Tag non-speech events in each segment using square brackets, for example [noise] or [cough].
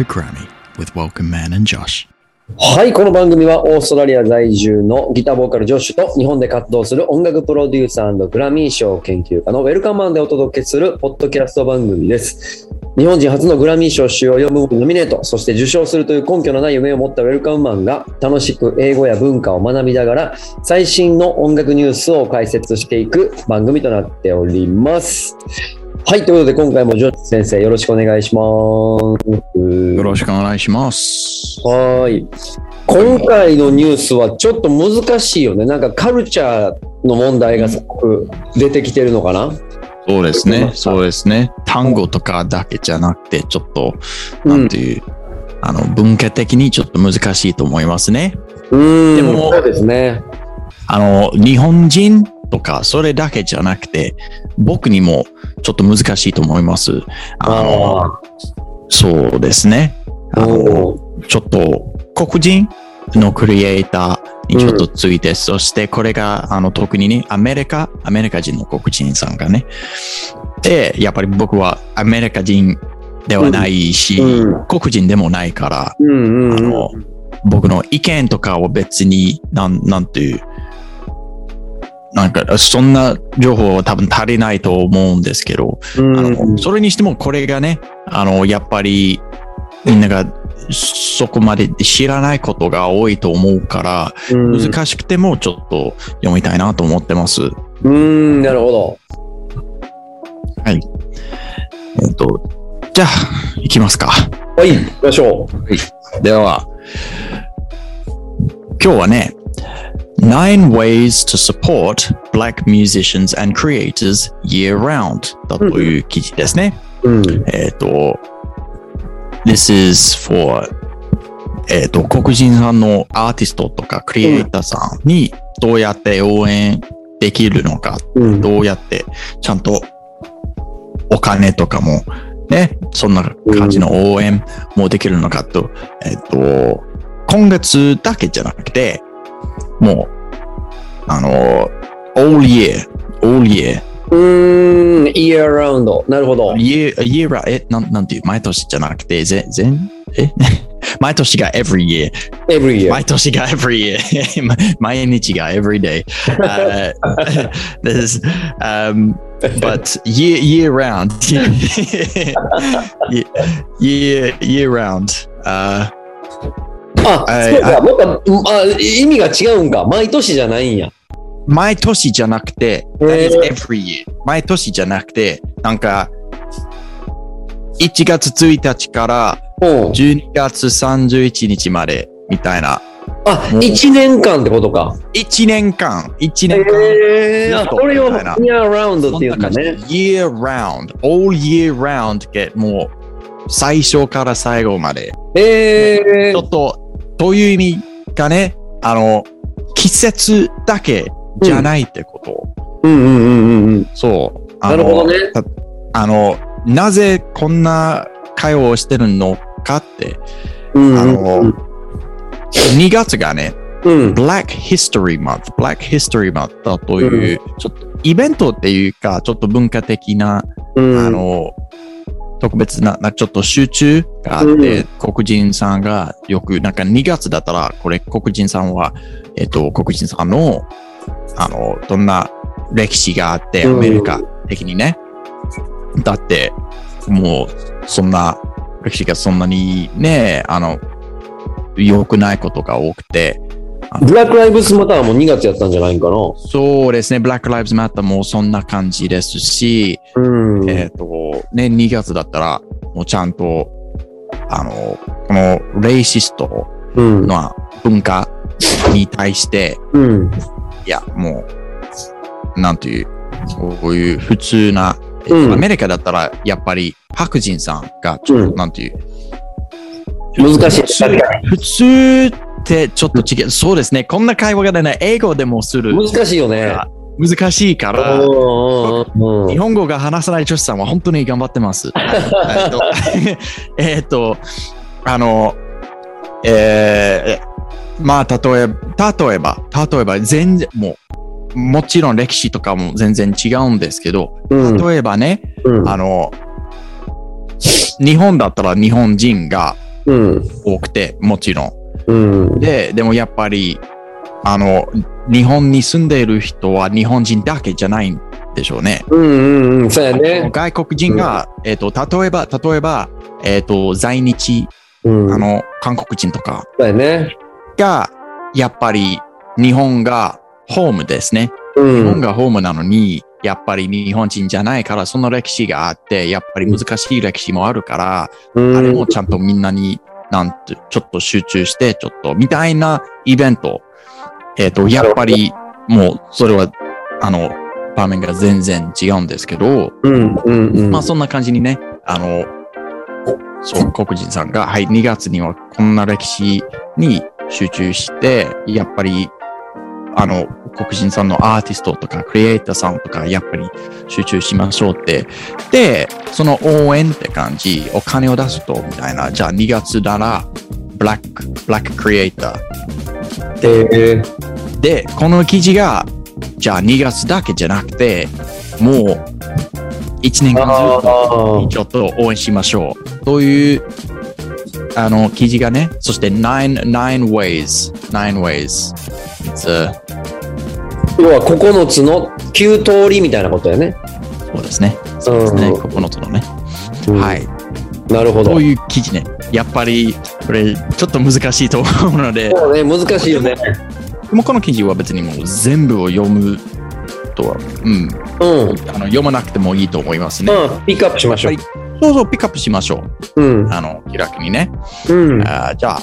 to Grammy with Welcome Man and Josh. はい、この番組はオーストラリア在住のギターボーカルジョッシュと日本で活動する音楽プロデューサーグラミー賞研究家のウェルカムマンでお届けするポッドキャスト番組です。日本人初のグラミー賞主要4部門ノミネート、そして受賞するという根拠のない夢を持ったウェルカムマンが楽しく英語や文化を学びながら最新の音楽ニュースを解説していく番組となっております。はい、ということで今回もジョッシュ先生よろしくお願いします。よろしくお願いします。はーい。今回のニュースはちょっと難しいよね。なんかカルチャーの問題がすごく出てきてるのかな？そうですね。そうですね。単語とかだけじゃなくて、ちょっと、なんていう、あの、文化的にちょっと難しいと思いますね。うん。でもそうですね。あの、日本人とか、それだけじゃなくて、僕にもちょっと難しいと思います。あの、あそうですね。ああの、おちょっと黒人のクリエイターにちょっとついて、そしてこれがあの特にね、アメリカ、アメリカ人の黒人さんがね。で、やっぱり僕はアメリカ人ではないし、うんうん黒人でもないから、うんうんうん。あの、僕の意見とかを別に、なん、なんていう、なんか、そんな情報は多分足りないと思うんですけど、うんあの、それにしてもこれがね、あの、やっぱりみんながそこまで知らないことが多いと思うから、うん難しくてもちょっと読みたいなと思ってます。うん、なるほど。はい。えっと、じゃあ、行きますか。はい、行きましょう。では、今日はね、Nine Ways to Support Black Musicians and Creators Year Round だという記事ですね。うん。えっ、と、This is for えっ、と、黒人さんのアーティストとかクリエイターさんにどうやって応援できるのか、うん。どうやってちゃんとお金とかもね、そんな感じの応援もできるのかと、えっ、と、今月だけじゃなくて、もう、あの、all year, all year, うーん、year round。なるほど。 year, year, ra- え、なん、なんていう、毎年じゃなくて、ぜ、全、え毎年が every [laughs] year。 every year。毎年が every year。ま毎日が [laughs] every day。Uh, [laughs] this, um, but year, year round. year, year round. Uh, あ、はいそうか。もっと、あ、意味が違うんか。毎年じゃないんや。毎年じゃなくて、へー that is every year. 毎年じゃなくて、なんか、1月1日からうん。12月31日までみたいな。あ、もう1年間ってことか。1年間、1年間。えー、これを year round っていうんだそんな感じね。year round, all year round がもう最初から最後まで。えーちょっと、どういう意味かね、あの、季節だけじゃないってこと。うんうんうんうんうん。そう。あのなるほどね。たあの、なぜこんな会話をしてるのかって、うんあのうん2月がね、うん。Black History Month、Black History Month だという、ちょっとイベントっていうか、ちょっと文化的な、うんあの、特別な、なちょっと集中があって、黒人さんがよく、なんか2月だったら、これ黒人さんは、えっと、黒人さんの、あの、どんな歴史があって、アうんメリカ的にね。だって、もう、そんな、歴史がそんなにね、あの、良くないことが多くて、ブラックライブスマターはもう2月やったんじゃないんかな？そうですね、Black Lives Matter もそんな感じですし、うん。えっ、と、ね、2月だったら、もうちゃんと、あの、このレイシストうん。の文化に対して、うん。いや、もう、なんていう、こういう普通な、えっとうんアメリカだったら、やっぱり白人さんが、ちょっと、うんなんていう、難しい普通ってちょっと違う。そうですね。こんな会話がね、英語でもする。難しいよね。難しいから、日本語が話さない女子さんは本当に頑張ってます。えっと、[laughs] えっと、あの、えー、まあ、例えば、例えば、例えば、全然、もう、もちろん歴史とかも全然違うんですけど、うん例えばね、うんあの、日本だったら日本人がうん。多くて、もちろん。うん。で、でもやっぱり、あの、日本に住んでいる人は日本人だけじゃないんでしょうね。うんうんうん。そうやね。外国人が、えっ、と、例えば、例えば、えっ、と、在日、うん。あの、韓国人とかそうやね。が、やっぱり日本がホームですね。う日本ん。がホームなのに、やっぱり日本人じゃないから、その歴史があって、やっぱり難しい歴史もあるから、うんあれもちゃんとみんなに、なんて、ちょっと集中して、ちょっと、みたいなイベント。えっ、と、やっぱり、もう、それは、あの、場面が全然違うんですけど、うんうんうん。まあ、そんな感じにね、あの、そう、黒人さんが、はい、2月にはこんな歴史に集中して、やっぱり、あの、黒人さんのアーティストとか、クリエイターさんとか、やっぱり集中しましょうって。で、その応援って感じ、お金を出すと、みたいな。じゃあ2月なら、ブラック、ブラッククリエイター。えで、この記事が、じゃあ2月だけじゃなくて、もう、1年間ずっと、あちょっと応援しましょう。という、あの、記事がね、そして nine, nine ways, nine ways. It's a, 要は9つの9通りみたいなことやね。そうですね。そうですね。うん9つのね。うんはい。なるほどこう。いう記事ね。やっぱり、これ、ちょっと難しいと思うので、そうね、難しいよね。でもこの記事は別にもう全部を読むとは、うん、うん。うん。あの読まなくてもいいと思いますね。ピックアップしましょう。そうそう、ピックアップしましょう。うん。あの、気楽にね。うん。あーじゃあ、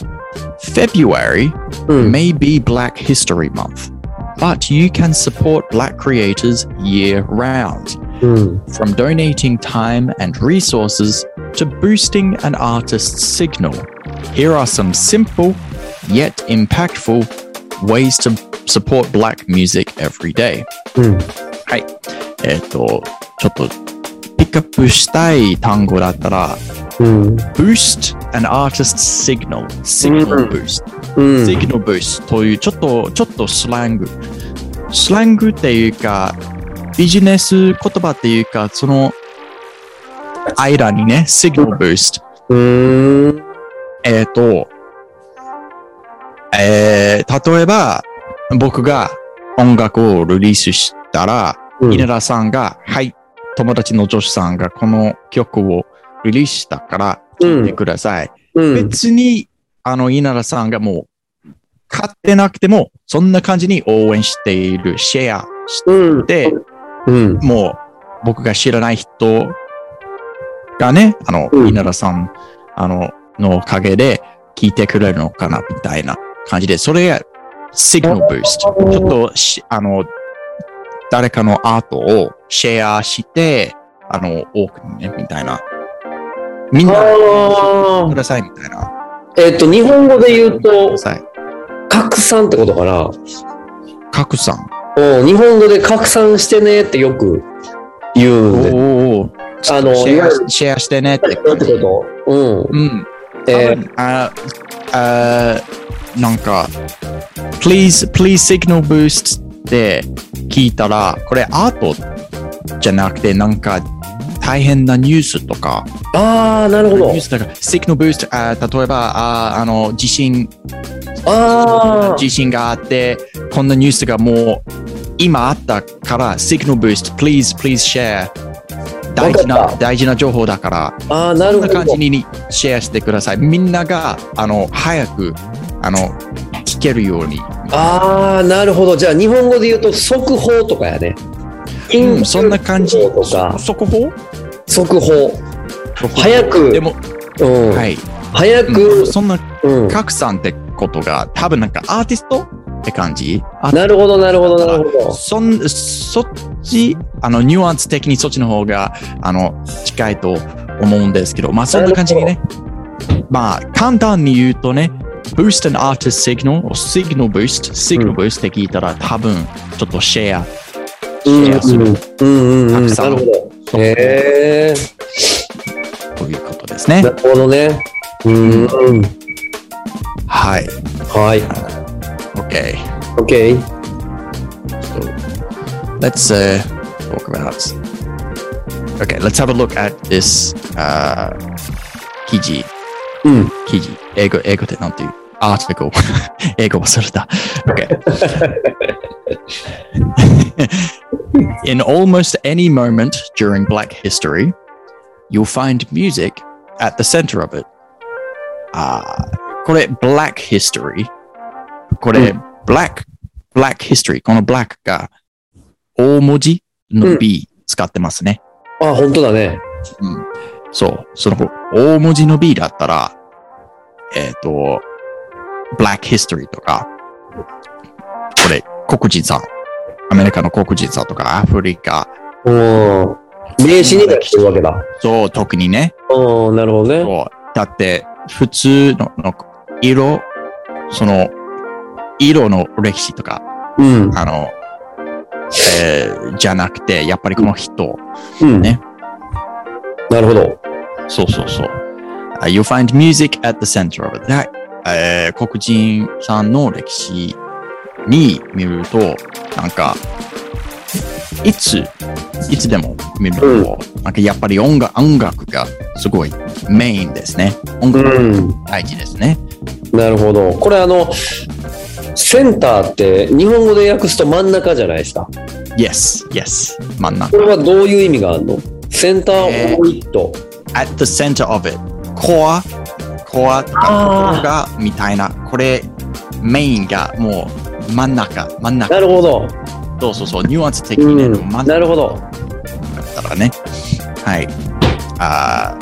February うん。may be Black History Month, but you can support Black creators year round. うん。 From donating time and resources to boosting an artist's signal, here are some simple yet impactful ways to support Black music every day. うん。はい。えっ、と、ちょっと ピックアップしたい単語だったら、うん。boost an artist's signal, signal うん boost. うん。signal boost というちょっと、ちょっとスラング。スラングっていうか、ビジネス言葉っていうか、その間にね、signal boost。えっ、と、えー、例えば、僕が音楽をリリースしたら、うん稲田さんが、はい、友達の女子さんがこの曲をリリースしたから聴いてください。うん。別に、あの、稲田さんがもう、買ってなくても、そんな感じに応援している、シェアしうん。て、うん。もう、僕が知らない人がね、あの、うん稲田さん、あの、のおかげで聞いてくれるのかな、みたいな感じで、それが、シグナルブースト。ちょっとし、あの、誰かのアートをシェアして、あの、多くにね、みたいな。みんな、あください、みたいな。ーえっと、日本語で言うと。拡散ってことかな？拡散。うん日本語で拡散してねってよく言うんで。おおおあの、シェアシェアしてねって。こと？うん。うん。え多分ああなんか、please, please signal boost って聞いたら、これアートじゃなくて、なんか大変なニュースとか、ああ、なるほどニュー。スとか、signal boost、あ例えばああの地震、ああ、地震があって、こんなニュースがもう今あったから、signal boost, please, please share。大事な大事な情報だから、ああ、なそんなるほど。感じにシェアしてください。みんなが、あの、早く、あの、聞けるように。ああ、なるほど。じゃあ、日本語で言うと、速報とかやね。うん、そんな感じ。とか、速報速報。早くでも、うん。はい。うん早く、そんなうん。拡散ってことが、多分なんかアーティストって感じ？あなるほど、なるほど、なるほど。そん、そっち、あの、ニュアンス的にそっちの方が、あの、近いと思うんですけど、まあ、そんな感じにね。まあ、簡単に言うとね、boost an artist signal, or signal boost, signal boost って聞いたら、多分、ちょっとシェア、シうん、ェアするうん、うん、うん。なる拡散ほど。とへえ、ということですねな。るほどね。うん、うん。はい。はい。 Okay. OK。 So let's uh, talk about. Okay, let's have a look at this uh, 記事。 うん。記事。英語、英語でなんていう アーティクル。[laughs] 英語忘れた。Okay. In [laughs] almost any moment during Black history, you'll find music at the center of it. あーこれ、Black history。これ、う Black、Black history。この Black が大文字の B 使ってますね。あ、本当だね。うん。そう。その大文字の B だったら、えっ、と、 Black History とか、これ、黒人さん。アメリカの黒人さんとか、アフリカ。うん。名詞になってるわけだ。そう、特にね。うん、なるほどね。そう。だって、普通のの色、その、色の歴史とか、うん。あの、えーじゃなくて、やっぱりこの人、うん。ねなるほど。そうそうそう。Uh, you find music at the center of it. はいえー黒人さんの歴史に見ると、なんか、いつ、いつでも見ると、なんかやっぱり音楽音楽がすごいメインですね。音楽うん。が大事ですね。なるほど。これあの、センターって日本語で訳すと真ん中じゃないですか？Yes, yes. 真ん中こ。れはどういう意味があるの？センターポイント。at the center of it. コア、コアとか、ここがみたいな、これ、メインがもう真ん中、真ん中。なるほど。そうそうそう、ニュアンス的うにね、ん。真ん中なるほど。だったらね。はい。Uh,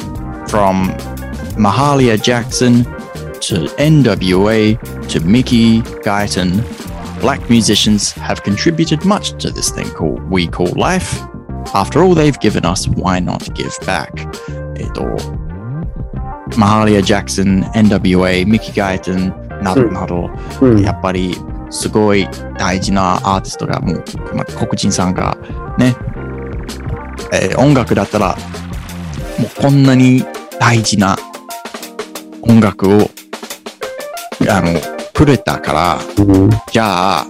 from Mahalia Jackson to NWA to Mickey Guyton, black musicians have contributed much to this thing called we call life. After all they've given us, why not give back? えっと、マハリア・ジャクソン、NWA、ミキ・ガイトンなどなど、うん。やっぱりすごい大事なアーティストがもう、まあ、黒人さんがね、えー音楽だったらもうこんなに大事な音楽をあのくれたからうん。じゃあ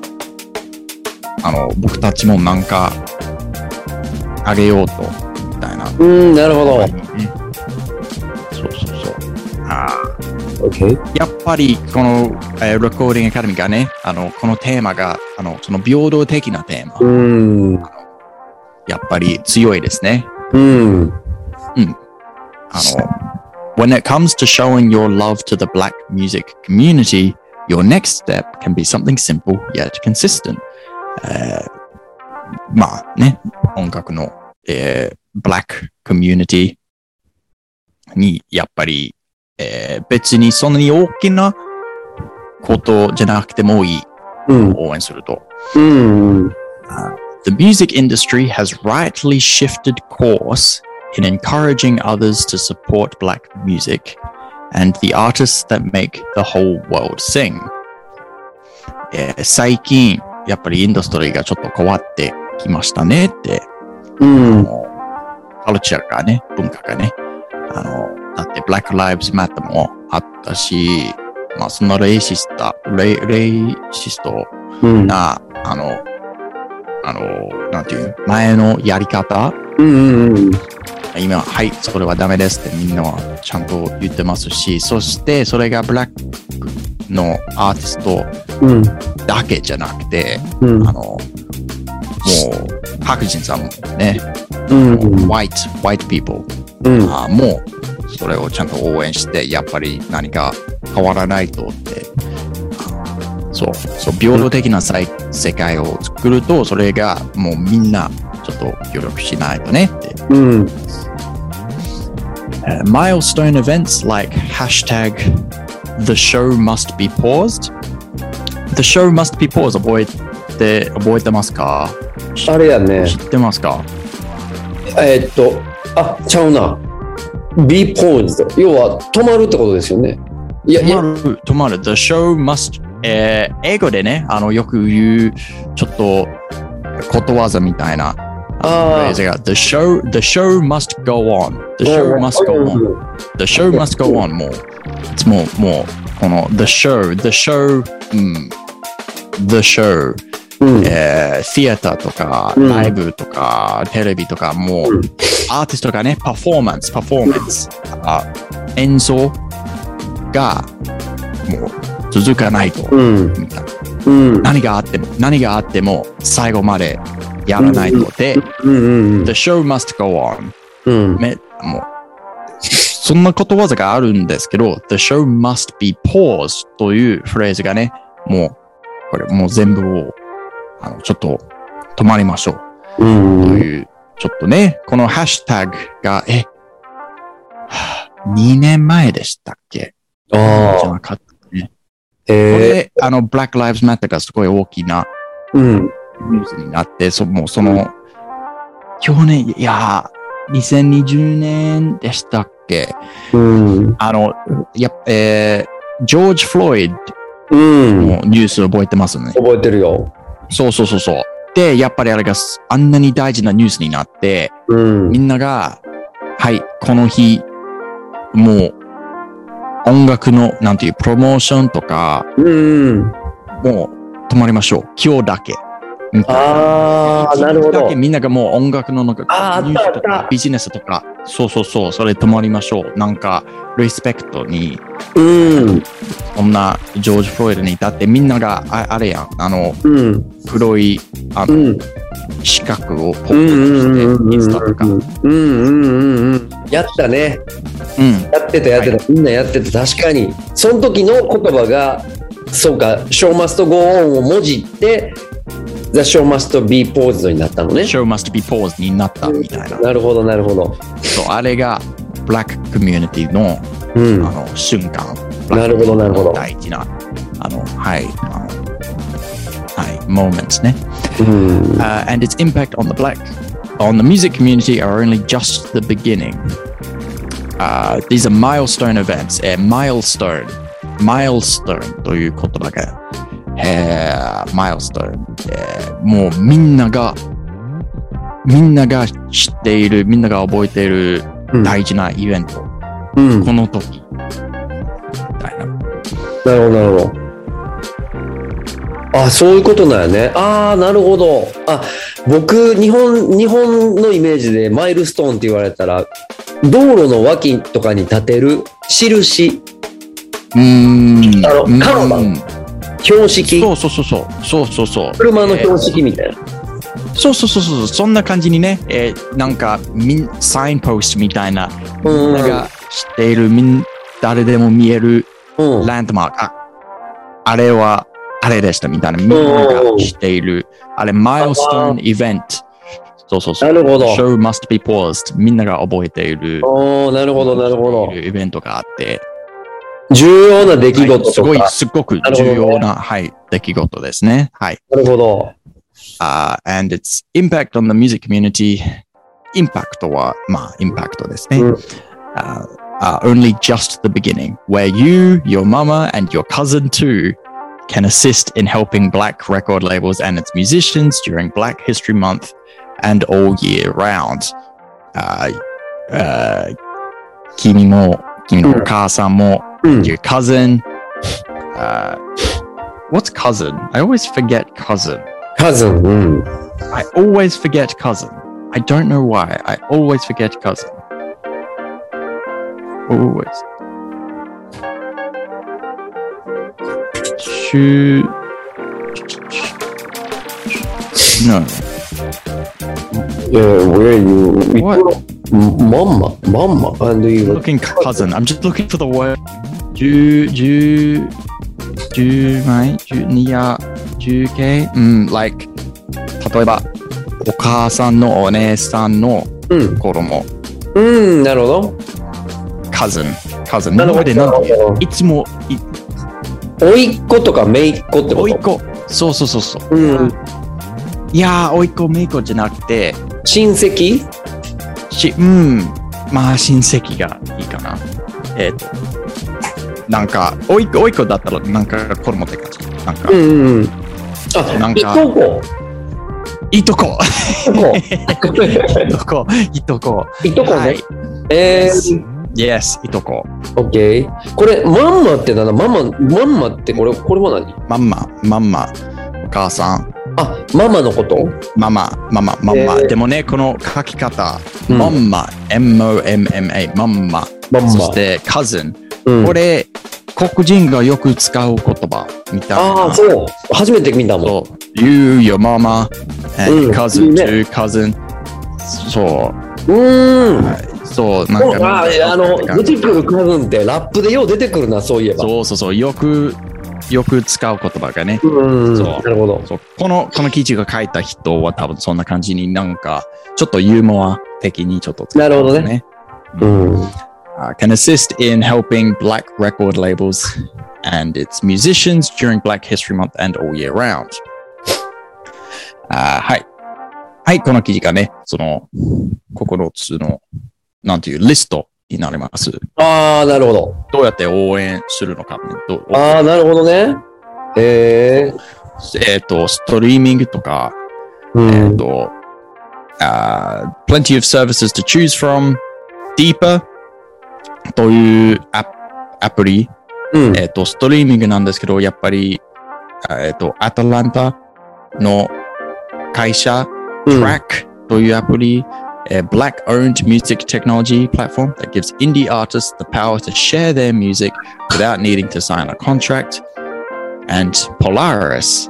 あの僕たちもなんかあげようとみたいな、うん、なるほど。あー OK。やっぱりこの、えー、レコーディングアカデミーがね、あの、このテーマが、あの、その平等的なテーマ、うん。やっぱり強いですね。うん。あの、When it comes to showing your love to the black music community, your next step can be something simple yet consistent. えーまあね、音楽の、えー、black community にやっぱり、えー別にそんなに大きなことじゃなくてもいい。うん。応援すると。うん。The music industry has rightly shifted course in encouraging others to support black music and the artists that make the whole world sing. えー最近、やっぱりインダストリーがちょっと変わってきましたねって、うん。カルチャーがね、文化がね、あの、だって Black Lives Matter もあったし、まあそのレイシスト、レイレイシストうん。な、あの、あの、なんていう、前のやり方、うん。うん。今、はい、それはダメですってみんなはちゃんと言ってますし、そしてそれがブラックのアーティストうん。だけじゃなくて、うんあ。の、もう、白人さんもね、うん。white, white people うん。あもう、それをちゃんと応援して、やっぱり何か変わらないとって、あそう、そう、平等的な世世界を作ると、それがもうみんなちょっと協力しないとねって。うん。Uh, milestone events like hashtag the show must be paused? The show must be paused 覚えて、覚えてますか？あれやね知。ってますか？えーっと、あ、ちゃうな。Be paused。要は、止まるってことですよね。いや、止ま、る、止まる。The show must、えー英語でね、あの、よく言う、ちょっと、ことわざみたいな、あ The show, the show must go on. The show must go on. The show must go on. もう、も、もう、この、The show, the show, うん、The show, うん。えー、シアターとか、うんライブとか、テレビとか、もう、うんアーティストがね、パフォーマンス、パフォーマンス、あ演奏が、もう続かないと。何があっても、何があっても最後までやらないと。で、うんうん The show must go on. うん。めもうそんなことわざがあるんですけど、The show must be paused というフレーズがね、もう、これもう全部を、あの、ちょっと止まりましょう。うん。という、ちょっとね、このハッシュタグが、え、はあ2年前でしたっけ？じああ。ゃなかったね。こえれ、あの、Black Lives Matter がすごい大きなー。うん。ニュースになって、そもうその、去年、いやー、2020年でしたっけ？うん。あの、やっえー、ジョージ・フロイドうん。のニュース覚えてますね？覚えてるよ。そうそうそうそう。で、やっぱりあれがあんなに大事なニュースになって、うんみ。んなが、はい、この日、もう、音楽の、なんていう、プロモーションとか、うん。もう、止まりましょう。今日だけ。ああ、なるほど。みんながもう音楽のなんかニュースとかビジネスとか、そうそうそう、それ止まりましょう。なんか、リスペクトに、うん。そんなジョージ・フロイドに至ってみんながああれやん、あの、うん。黒いあの、うん。四角をポップにして、インスタとか。うんうんうんうん。やったね。うん。やってたやってた。みんなやってた。確かに。その時の言葉が、そうか、show must go on をもじって、the show must be paused になったのね。 show must be paused になったみたいな。なるほど、なるほど。そう、あれが、ブラックコミュニティの、うんあ。の瞬間。なるほどなるほど大事な、あの、はい、あの、はい、moments ね。うん。 uh, and its impact on the black on the music community are only just the beginning. Uh, these are milestone events. Uh, milestone, milestone という言葉が、 えー milestone、えーもうみんながみんなが知っている、みんなが覚えているうん大事なイベント。うん。この時。みたいな。なるほど、なるほど。あ、そういうことなんやね。ああ、なるほど。あ、僕、日本、日本のイメージでマイルストーンって言われたら、道路の脇とかに立てる印、うーん。あのうん看板標識、そうそうそうそう。そうそうそう。車の標識みたいな。そうそうそうそう、そんな感じにね、えーなんかみん、サインポストみたいな、みうんんなが知っている、みん誰でも見えるうん。ランドマーク、ああれは、あれでしたみたいな、みんなが知っている、あれ、マイルストーンイベント。そうそうそう。なるほど Show must be paused. みんなが覚えている、おーなるほど、なるほど。イベントがあって、重要な出来はいすごい、事とか。すごくなるほどね重要な、はい、出来事ですね。はい。なるほど。 uh, and its impact on the music community. Impact は、まあ、impact ですね。うん uh, are only just the beginning, where you, your mama, and your cousin too can assist in helping black record labels and its musicians during Black History Month and all year round. Uh, uh, 君も、君のお母さんも、うん。 mm. your cousin. Uh, what's cousin? I always forget cousin. Cousin. Mm. I always forget cousin. I don't know why. I always forget cousin. Always. No. Yeah, where are you? What? Mama, mama, and you looking cousin. I'm just looking for the word Ju, ju, ju, right? Ju, niya, ju, ke? Mm, like, 例えば、お母さんのお姉さんのうん。子供、うん、なるほど。cousin、cousin。なるほど。日本でなんいつも、いおいっ子とかめいっ子ってこと？おいっ子。そうそうそうそう。うん。いやー、おいっ子、めいっ子じゃなくて、親戚？し、うん、まあ、親戚がいいかな。えっ、と、なんか、おいおいっ子だったら、なんか、子供って感じ。なんか、うんうんうん。あ、なんかいとこ。いとこ、いとこ。[laughs] いとこ、いとこ。いとこねはい。えー、Yes, いとこ。オッケー。これ、マンマってなんだ？ママ、マンマってこれ、これは何？マンマ、マンマ、お母さん、あ、ママのこと？ママ、ママ、マンマ。えーでもね、この書き方、うんマンマ、M-O-M-M-A、マンマ。マンマ。そして、カズン。うんこれ、黒人がよく使う言葉みたいな。ああ、そう。初めて見たもん。そう。You, your mama, うん and cousin to cousin. そう。うーん。はいそう、なんか。あああの、出てくるカズンってラップでよう出てくるな、そういえば。そうそうそう。よく、よく使う言葉がね。うん。そうなるほど。そうこの、この記事が書いた人は多分そんな感じになんか、ちょっとユーモア的にちょっと使ってますなるほどね。うんうん。Uh, can assist in helping black record labels and its musicians during Black History Month and all year round. あーはい。はい、この記事がね、その9つの、なんていうリストになります。ああ、なるほど。どうやって応援するのか、ああ、なるほどね。へえ。えっ、と、ストリーミングとか、うえっ、ん。と、あー plenty of services to choose from. Deeper というアアプリうん。えっ、と、ストリーミングなんですけど、やっぱり、あえっ、と、アトランタの会社、うん Track というアプリ、えー Black-owned music technology platform that gives indie artists the power to share their music without needing to sign a contract. And Polaris,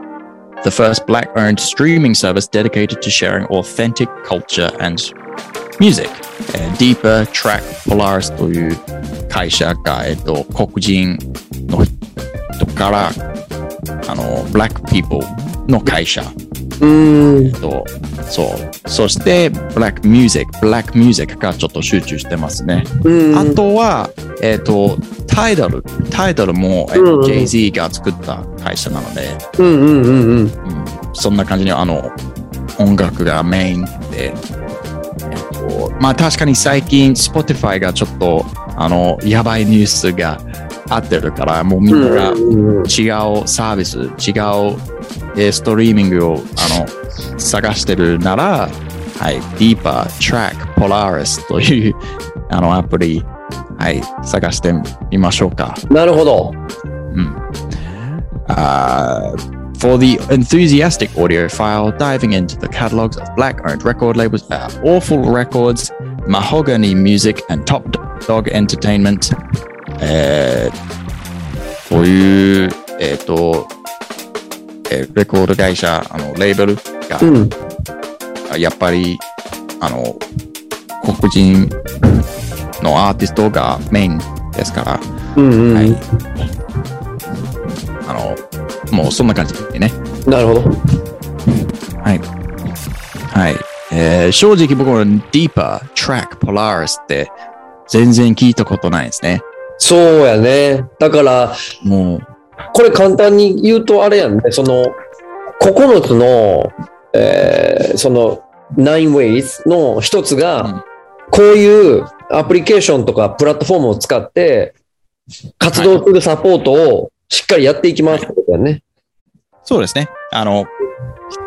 the first Black-owned streaming service dedicated to sharing authentic culture and music. えー Deeper Track Polaris という会社が、えっと、黒人の人から、あの、Black People の会社。うんえっ。と、そう。そして、Black Music、Black Music がちょっと集中してますね。うん。あとは、えっと、タイトル、タイトルも、えっとうんうん Jay-Z が作った会社なので、うんうんうんうん。うんそんな感じにあの音楽がメインで、えっと、まあ確かに最近 Spotify がちょっとあのやばいニュースがあってるからもうみんながうんうん違うサービス、違うえーストリーミングをあの探してるなら、はい、Deeper、Track、Polaris というあのアプリ、はい、探してみましょうか。なるほど。Uh, for the enthusiastic audiophile, diving into the catalogs of black owned record labels are Awful Records, Mahogany Music, and Top Dog Entertainment. えー、という、えっ、と、えーレコード会社、あの、レーベルが、うん。やっぱり、あの、黒人のアーティストがメインですから、うんうん。はい。あの、 もうそんな感じでね。なるほど。はい。はい。えー正直僕は Deeper、Track、Polaris って全然聞いたことないですね。そうやね。だから、もう、これ簡単に言うとあれやんね。その、9つの、えーその、9 ways の一つが、うんこういうアプリケーションとかプラットフォームを使って、活動するサポートをしっかりやっていきますってことやね。そうですね。あの、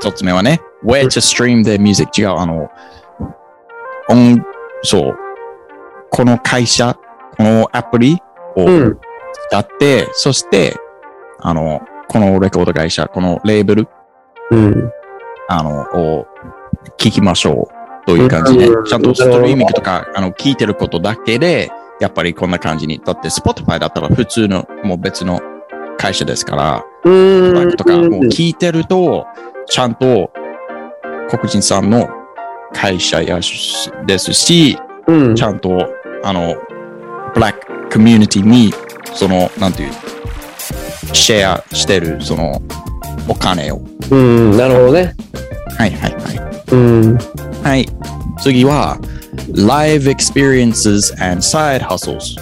一つ目はね、Where to stream their music 違う。あの、音、そう。この会社、このアプリをうん。使って、そして、あの、このレコード会社、このレーベル、うん。あの、を聞きましょうという感じでうん、ちゃんとストリーミングとか、あの、聞いてることだけで、やっぱりこんな感じに。だって、Spotify だったら普通の、もう別の会社ですから、うーん。とか、もう聞いてると、ちゃんと黒人さんの会社やしですし、うんちゃんと、あの、ブラックコミュニティに、その、なんていう、シェアしてる、その、お金を。うん。なるほどね。はいはいはい。うん。はい。次は、live experiences and side hustles.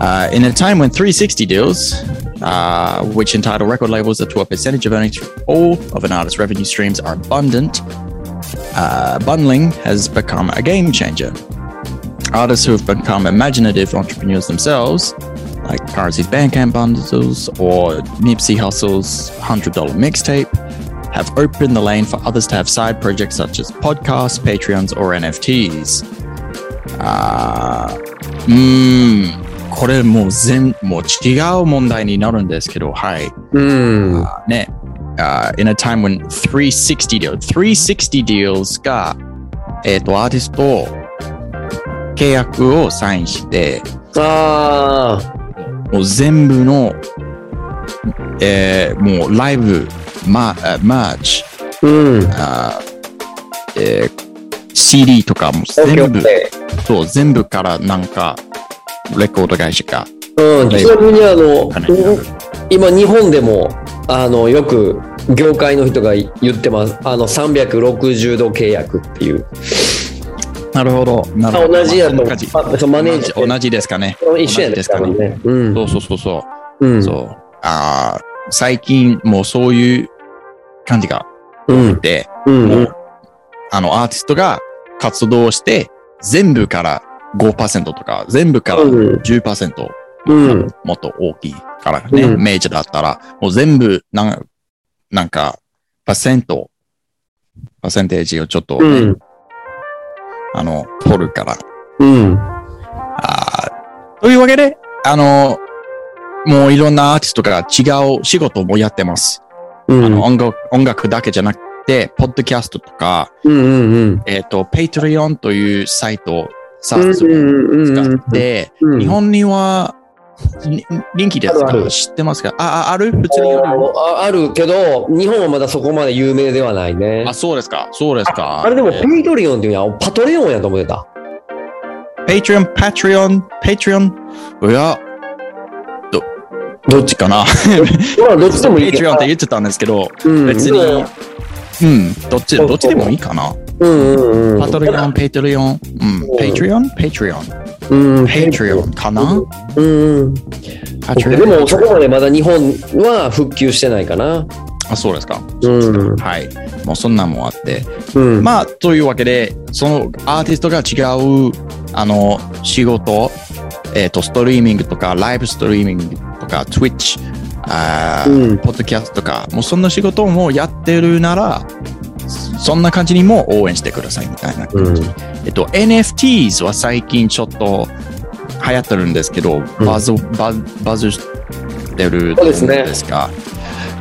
Uh, in a time when 360 deals, uh, which entitle record labels that to a percentage of earnings all of an artist's revenue streams are abundant, uh, bundling has become a game changer. Artists who have become imaginative entrepreneurs themselves, like Currency's Bandcamp bundles or Nipsey hustle's $100 mixtape, have opened the lane for others to have side projects such as podcasts, Patreons, or NFTs. Uh, mm, これもう全、もう違う問題になるんですけど、はい。うん。あーね、あー in a time when 360 deals、360 deals が、えっ、と、アーティスト契約をサインして、あもう全部の、えーもうライブ、マあマーチ、うん。あーえー CD とかも全部、そう、全部からなんか、レコード会社が、うん、ちなみにあの金、今日本でも、あの、よく業界の人が言ってます。あの、360度契約っていう。なるほど。なあ同じやと、マネージャー同じですかね。一緒やですかね。ね。うん。そうそうそうそう。うん。そう。あー最近もうそういう感じがうん。で、うん。うんあの、アーティストが活動して、全部から5%とか、全部からうん10%、うん。もっと大きいからね、うんメジャーだったら、もう全部、なんなんか、パーセント、パーセンテージをちょっとね、うん。あの、取るから。うん。あーというわけで、あの、もういろんなアーティストが違う仕事もやってます。うん。あの音楽音楽だけじゃなくて、ポッドキャストとか、うん。うん。えっ、と、Patreon というサイト、サービスをうん。使って、うん日本には、に人気ですかある知ってますか？あ、あある？普通にあるああるけど、日本はまだそこまで有名ではないね。あ、そうですか。そうですか。あれでも、えペイトリオンっていうのはパトレオンやと思ってた。ー Patreon、Patreon、Patreon? いや、ど、どっちかな？まあ、どっちでもいいけど Patreon って言ってたんですけど、うん別に、うん、どっち、どっちでもいいかな。うんうんうん。パトリオン、ペイトリオン、うん、Patreon、Patreon、うん。Patreon かな？うんうん。でも、そこまでまだ日本は普及してないかな。あ、そうですか。うん。はい。もうそんなんもあって。うん。まあ、というわけで、そのアーティストが違う、あの、仕事、えっ、と、ストリーミングとか、ライブストリーミングとか、Twitch、あーうんポッドキャストとか、もうそんな仕事もやってるなら、そんな感じにも応援してくださいみたいな感じ。うん。えっと、NFTs は最近ちょっと流行ってるんですけど、バズ、バズ、バズしてると思うんですが、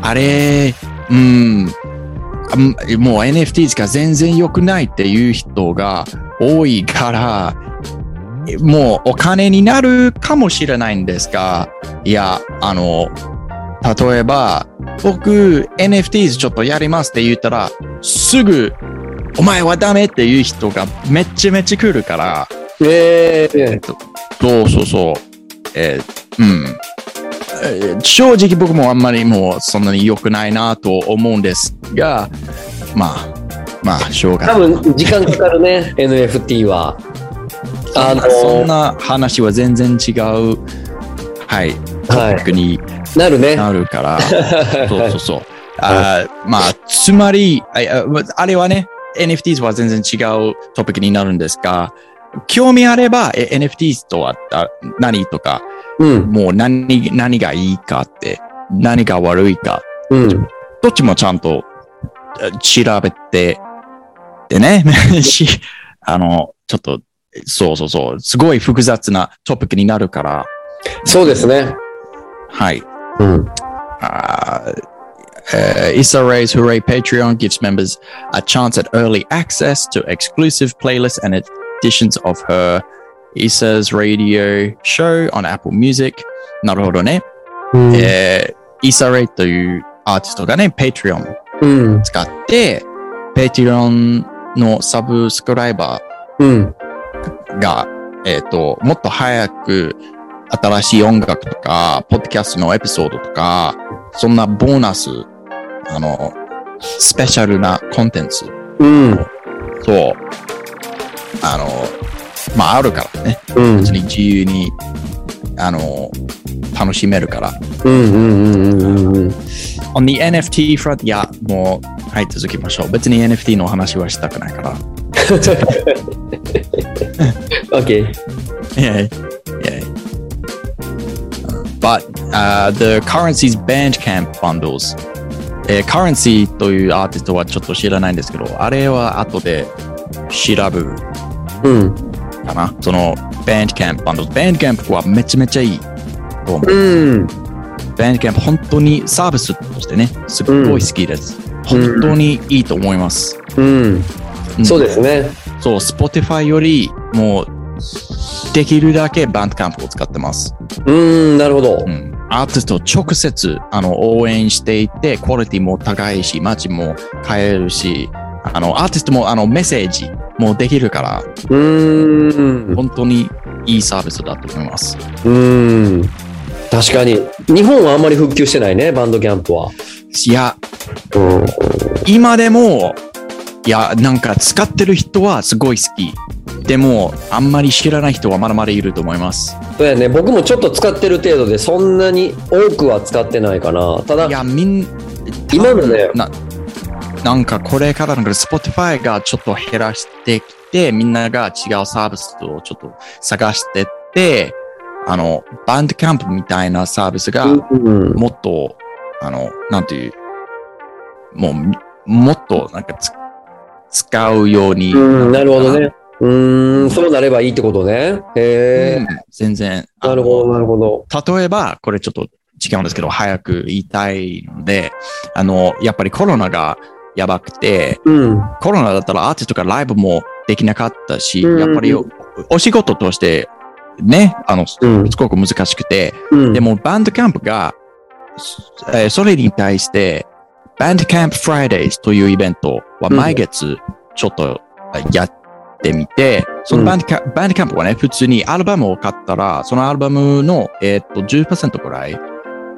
あれ、うん、あもう NFTs が全然良くないっていう人が多いから、もうお金になるかもしれないんですが、いや、あの、例えば、僕 NFTs ちょっとやりますって言ったら、すぐ、お前はダメっていう人がめっちゃめっちゃ来るから、ええそうそうそう。えーうん。えー正直僕もあんまりもうそんなに良くないなと思うんですが、まあ、まあ、しょうが多ない。分時間かかるね、[laughs] NFT は。あのそんな話は全然違う、はい、トピックになるね。なるから、[laughs] そうそうそう。あーまあ、つまり、あれはね、NFTs は全然違うトピックになるんですが、興味あれば、え NFTs とはあ何とか、うん。もう何何がいいかって、何が悪いか、うん。どっちもちゃんとえ調べて、でね、[laughs] しあの、ちょっと、そうそうそう、すごい複雑なトピックになるから、そうですね。はい。うん。 Uh, uh, Issa Rae's Hooray Patreon gives members a chance at early access to exclusive playlists and editions of her Issa's radio show on Apple Music. なるほどね。うんえー、Issa Rae というアーティストがね、Patreon うん。使って、Patreon のサブスクライバうん。ーが、えっ、と、もっと早く 新しい音楽とか、ポッドキャストのエピソードとか、そんなボーナス、あの、スペシャルなコンテンツ、うん。そう、あの、まあ、あるからね。うん。別に自由に、あの、楽しめるから。うん。うん。うん。うん。On the NFT front, いや、もう、はい、続きましょう。別に NFT の話はしたくないから。[laughs] [laughs] OK。[laughs] Yeah, yeah. But uh, the currency's Bandcamp bundles. えー、currency というアーティストはちょっと知らないんですけど、あれは後で調べるうん。かな。その Bandcamp bundles。Bandcamp はめちゃめちゃいいと思う。うん。Bandcamp 本当にサービスとしてね、すっごい好きです。本当にいいと思います。うん。んそうですね。そう、Spotify よりもうできるだけバンドキャンプを使ってます。うーん、なるほどう。ん、アーティストを直接あの応援していて、クオリティも高いし、街も変えるし、あのアーティストもあのメッセージもできるから、うーん。本当にいいサービスだと思います。うーん。確かに。日本はあんまり復旧してないね、バンドキャンプは。いや、うん。今でも、いや、なんか使ってる人はすごい好き。でも、あんまり知らない人はまだまだいると思います。そうやね、僕もちょっと使ってる程度で、そんなに多くは使ってないかな。ただい、や、みん、今のねな、なんかこれからなんか Spotify がちょっと減らしてきて、みんなが違うサービスをちょっと探してって、あの、バンドキャンプみたいなサービスがうん。もっと、あの、なんていう、もう、もっとなんかつ使うようにうん、なるほどね。ね。うーん、そうなればいいってことね。へえ、うん全然。なるほど、なるほど。例えば、これちょっと違うんですけど、早く言いたいので、あの、やっぱりコロナがやばくて、うん。コロナだったらアーティストがライブもできなかったし、うんやっぱりおお仕事として、ね、あの、すうんごく難しくて、うん。でもバンドキャンプが、えーそれに対して、バンドキャンプフライデーズというイベントは毎月ちょっとやってみて、そのバンドキャンバンドキャンプはね、普通にアルバムを買ったら、そのアルバムの、えーっと10%くらい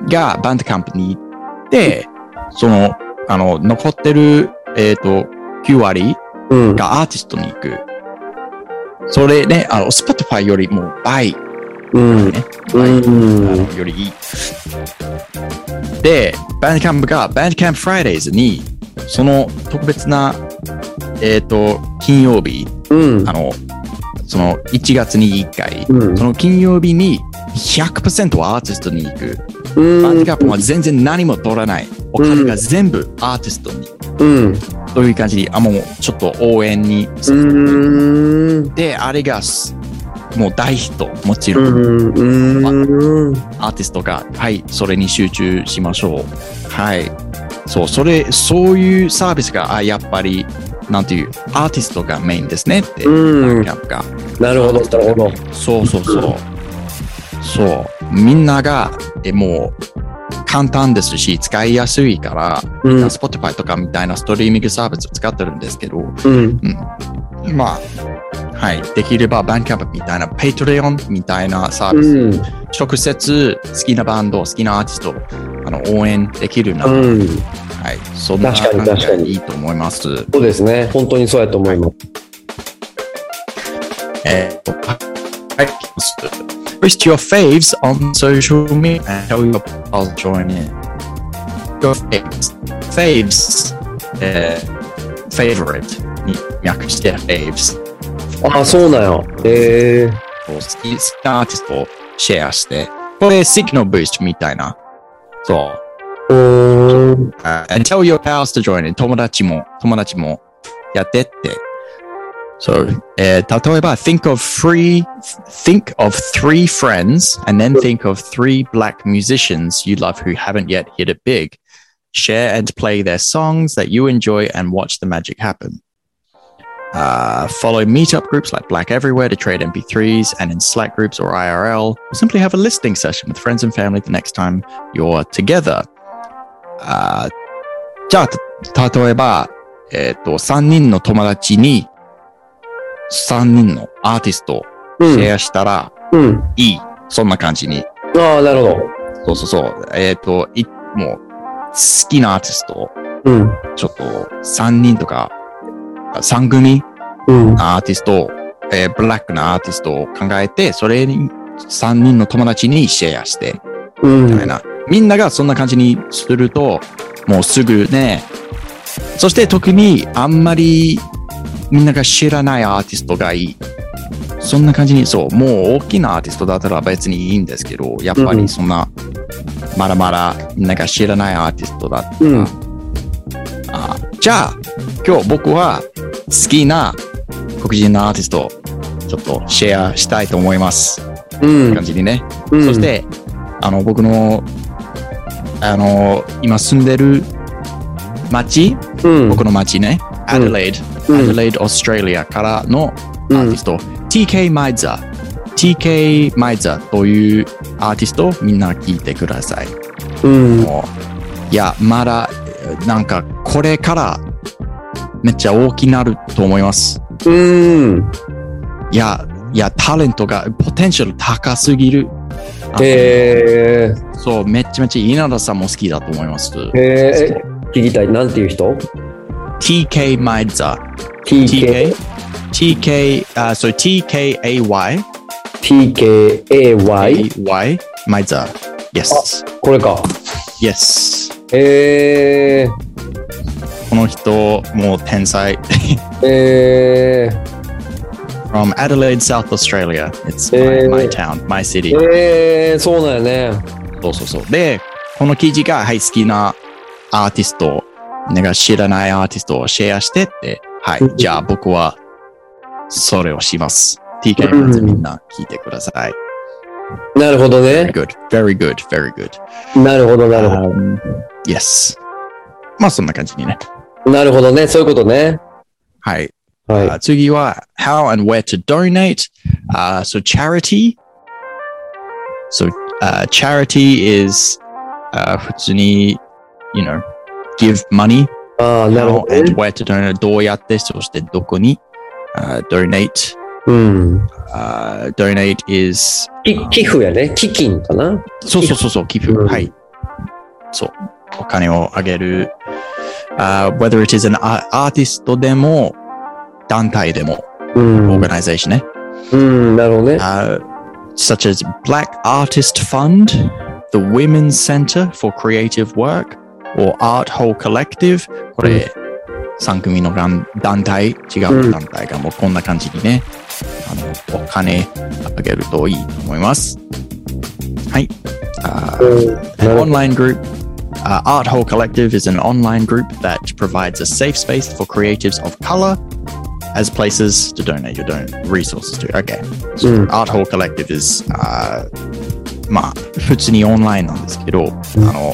がバンドキャンプに行って、その、あの、残ってる、えーっと、9割うん。がアーティストに行く。それね、あの、Spotify よりも倍、うん。ね、うん。のよりいい。で、バンドキャンプがバンドキャンプフライデーズに、その特別な、えっ、と、金曜日、うんあ。の、その1月に1回、うんその金曜日に100%はアーティストに行く。うん。バンドキャンプは全然何も取らない。お金が全部アーティストに。うん。という感じに、あ、もうちょっと応援に。うん。で、あれがすもう大ヒット、もちろん。アーティストが、はい、それに集中しましょう。はい。そう、それ、そういうサービスが、あ、やっぱり、なんていう、アーティストがメインですねって、うんキャンプが。なるほど、なるほど。そうそうそう。そう。みんなが、え、もう、簡単ですし、使いやすいから、うん。Spotify とかみたいなストリーミングサービスを使ってるんですけど、うん。うん。まあ、はい。できれば、バンキャンプみたいな、Patreon みたいなサービス、うん。直接好きなバンド、好きなアーティスト、あの応援できるなら、うん。はい、そんな確かに感じ確かにがいいと思います。そうですね。本当にそうやと思います。えーっと、はい。Post your faves on social media and tell your pals join in. Your faves. Faves. えー、favorite に略して faves。ああ、そうなんや。ええ。こう好き好きなアーティストをシェアして、これ Signal Boost みたいな。そう。うーん。 Uh, and tell your pals to join in. 友達も、友達もやってって。So, えー例えば、think of three, think of three friends and then think of three black musicians you love who haven't yet hit it big. Share and play their songs that you enjoy and watch the magic happen. Uh, follow meetup groups like Black Everywhere to trade MP3s and in Slack groups or IRL. Or simply have a listening session with friends and family the next time you're together. あーじゃあ、た例えば、えっ、と、3人の友達に、3人のアーティストをうん。シェアしたらうん。いい。そんな感じに。ああ、なるほど。そうそうそう。えっ、と、い、もう、好きなアーティストを、うん。ちょっと、3人とか、3組うん。のアーティストを、えーブラックなアーティストを考えて、それに3人の友達にシェアして、うん。みたいな。みんながそんな感じにすると、もうすぐね、そして特にあんまりみんなが知らないアーティストがいい。そんな感じに、そう、もう大きなアーティストだったら別にいいんですけど、やっぱりそんな、まだまだみんなが知らないアーティストだったら、うん。あじゃあ、今日僕は好きな黒人のアーティストをちょっとシェアしたいと思います。うん。感じにね。うんそし、て、あの、僕の、あの、今住んでる町、うん。僕の町ね、アデレイド、うんアデレイド、オーストラリアからのアーティスト、TK マイザー TK マイザというアーティストをみんな聞いてください。うん。もういや、まだ、なんか、これから、めっちゃ大きくなると思います。うん。いや、いや、タレントが、ポテンシャル高すぎる。あえー、そう、めっちゃめっちゃ稲田さんも好きだと思います。えー、え聞きたい。なんていう人？TK マイザ。?TK TK、TK、あ、そう、TKAY、TKAY? AY、マイザ。Yes。これか。Yes。えー、この人、もう天才。えー、From Adelaide, South Australia. It's えー my, my town, my city. えー、そうなんやね。そうそうそう。で、この記事が、はい、好きなアーティスト、なんか知らないアーティストをシェアしてって、はい、じゃあ僕は、それをします。TK まずみんな聞いてください。なるほど Very ね。good, very good, very good. なるほど、なるほ Um, yes. まあそんな感じにね。ど。なるほどね。そういうことね。はい。はい。あ次は、how and where to donate. Uh, so charity. So uh, charity is uh, 普通に、you know, give money. ああ、なる How ほど and ね。 where to donate. どうやって、そしてどこに。Uh, donate. うん。 Uh, donate is き寄付やね。基金かな。そうそうそうそう、寄付。うんはい。そう。お金をあげる。Uh, whether it is an a- artist でも、 団体でも、うん。 organization ね。うん、なるほどね。 uh, such as Black Artist Fund, the Women's Center for Creative Work, or Art Whole Collective. これ、3組のがん団体、違う団体がもうこんな感じにね、あの、お金あげるといいと思います。はい。Uh, うん an なるほど online group. Uh, Art Whole Collective is an online group that provides a safe space for creatives of color as places to donate your don- resources to. Okay. うん Art Hall Collective is、uh, まあ、普通にオンラインなんですけど、あの、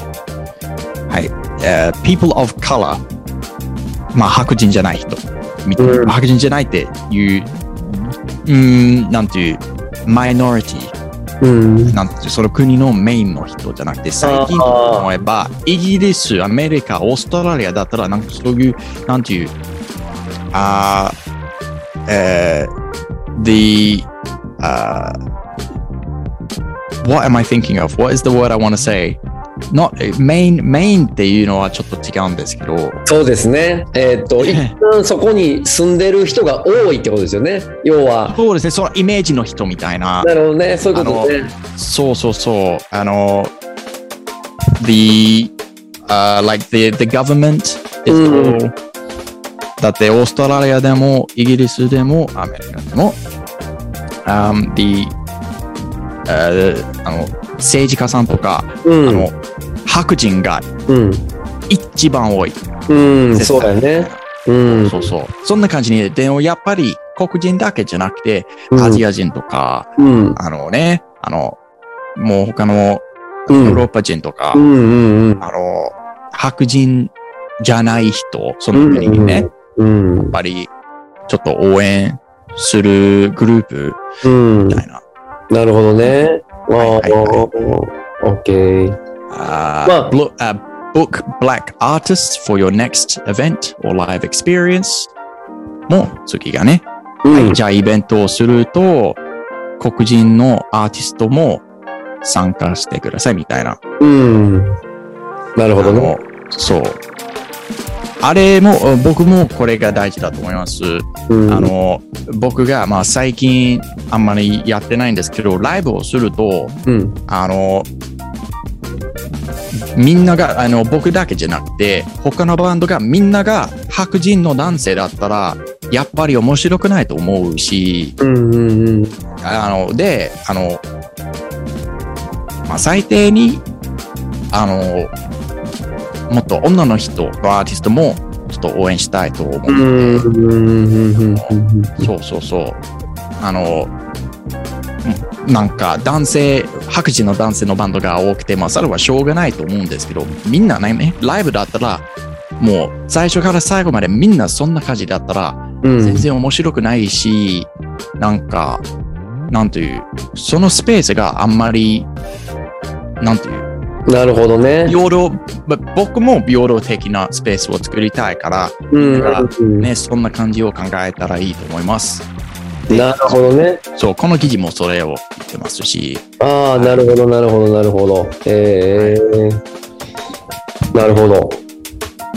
はい、uh, people of color、まあ、白人じゃない人、みうん白人じゃないっていう、うーん、なんていう、マイノリティ、うん。なんてその国のメインの人じゃなくて、最近と思えば、イギリス、アメリカ、オーストラリアだったら、なんかそういう、なんていう、あーえー the, uh, what am I thinking of? What is the word I want to say? Not, main, main っていうのはちょっと違うんですけど、そうですね。えーっと、一旦そこに住んでる人が多いってことですよね。要は。そうですね、そのイメージの人みたいな、なるほどね。そういうことね。そうそうそう。あの、the, uh, like the, the government is うん all, だってオーストラリアでもイギリスでもアメリカでも、um, the, uh, あの政治家さんとか、うん。あの白人がうん。一番多い。うん。そうだよね。うん。そうそう。そんな感じに、でもやっぱり黒人だけじゃなくて、うんアジア人とか、うん。あのね、あの、もう他のヨうんーロッパ人とか。あの、白人じゃない人、その国にね、やっうん。ぱりちょっと応援するグループうん。みたいな。なるほどね。はいはいはオッケー。あまあ blo- あ book black artists for your next event or live experience も次がね、うん。じゃあイベントをすると、黒人のアーティストも参加してくださいみたいな。うん。なるほどね。そう。あれも、僕もこれが大事だと思います。うんあ、の、僕が、まあ最近あんまりやってないんですけど、ライブをすると、うん。あの、みんなが、あの、僕だけじゃなくて、他のバンドがみんなが白人の男性だったら、やっぱり面白くないと思うし、うんうんうん。あの、で、あの、まあ、最低に、あの、もっと女の人のアーティストもちょっと応援したいと思う。うんうんうんうんそうそうそう。あの、うんなんか男性、白人の男性のバンドが多くて、まあそれはしょうがないと思うんですけど、みんなね、ライブだったら、もう最初から最後までみんなそんな感じだったら、うん。全然面白くないし、なんか、なんていう、そのスペースがあんまり、なんていう、なるほどね。平等、ま僕も平等的なスペースを作りたいから、うんだからうんね、そんな感じを考えたらいいと思います。なるほどね。そう、この記事もそれを言ってますし、ああ、なるほど、なるほど、なるほど。えー、なるほど。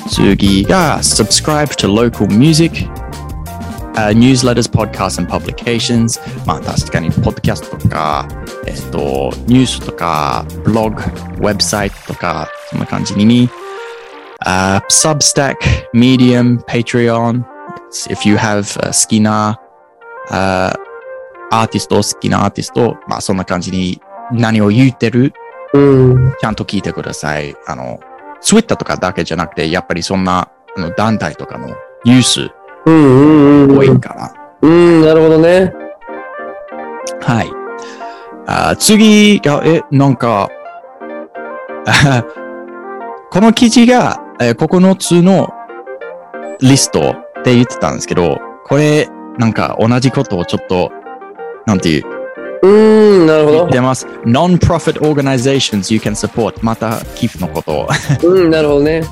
次が subscribe to local music、uh, newsletters, podcasts and publications まあ確かにポッドキャストとか、えっと、ニュースとか、ブログ、ウェブサイトとか、そんな感じに、uh, Substack, Medium, Patreon if you have、uh, 好きな、uh, アーティスト、好きなアーティスト、まあそんな感じに何を言ってるうん。ちゃんと聞いてください。あの、ツイッターとかだけじゃなくて、やっぱりそんなあの団体とかのニュース。多いから。うん、なるほどね。はい。あ次が、え、なんか、あ [laughs] この記事が、え9つのリストって言ってたんですけど、これ、なんか同じことをちょっと、なんていう、うん、なるほど言って。ます。Non-profit organizations you can support. また、寄付のことを。[laughs] うん、なるほどね。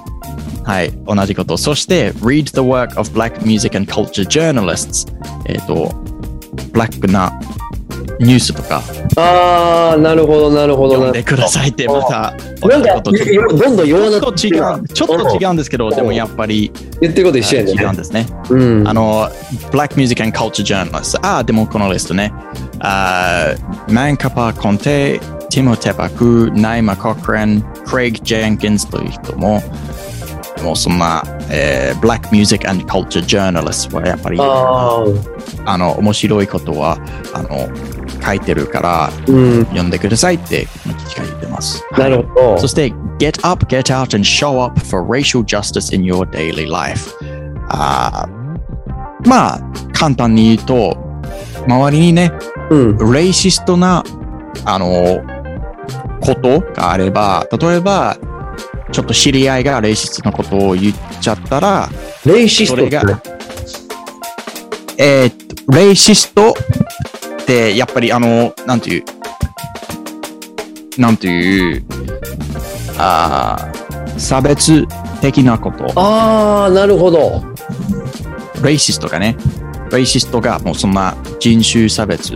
はい、同じこと。そして、read the work of black music and culture journalists。えっ、と、ブラックなニュースとかああ、なるほど、なるほど。読んでくださいって、また、なんか、どんどん弱なと違う、ちょっと違うんですけど、でもやっぱり言ってること一緒やね違うんですね。うん。あの、Black Music and Culture Journalists。ああ、でもこのリストね。あーマンカパ・コンテ、ティモ・テパク、ナイマ・コクレン、クレイグ・ジェンキンスという人も、もうそんな、えー、Black Music and Culture Journalists はやっぱり、あの、面白いことは、あの、書いてるから、うん。読んでくださいって、この記事が言ってます。なるほどそ。して、get up, get out and show up for racial justice in your daily life. あーまあ、簡単に言うと、周りにね、うん。レイシストな、あの、ことがあれば、例えば、ちょっと知り合いがレイシストなことを言っちゃったら、レイシストって？ねが、えーレイシストって、やっぱりあの、なんていう、なんていう、あー差別的なこと、ああ、なるほど。レイシストがね、レイシストがもうそんな人種差別、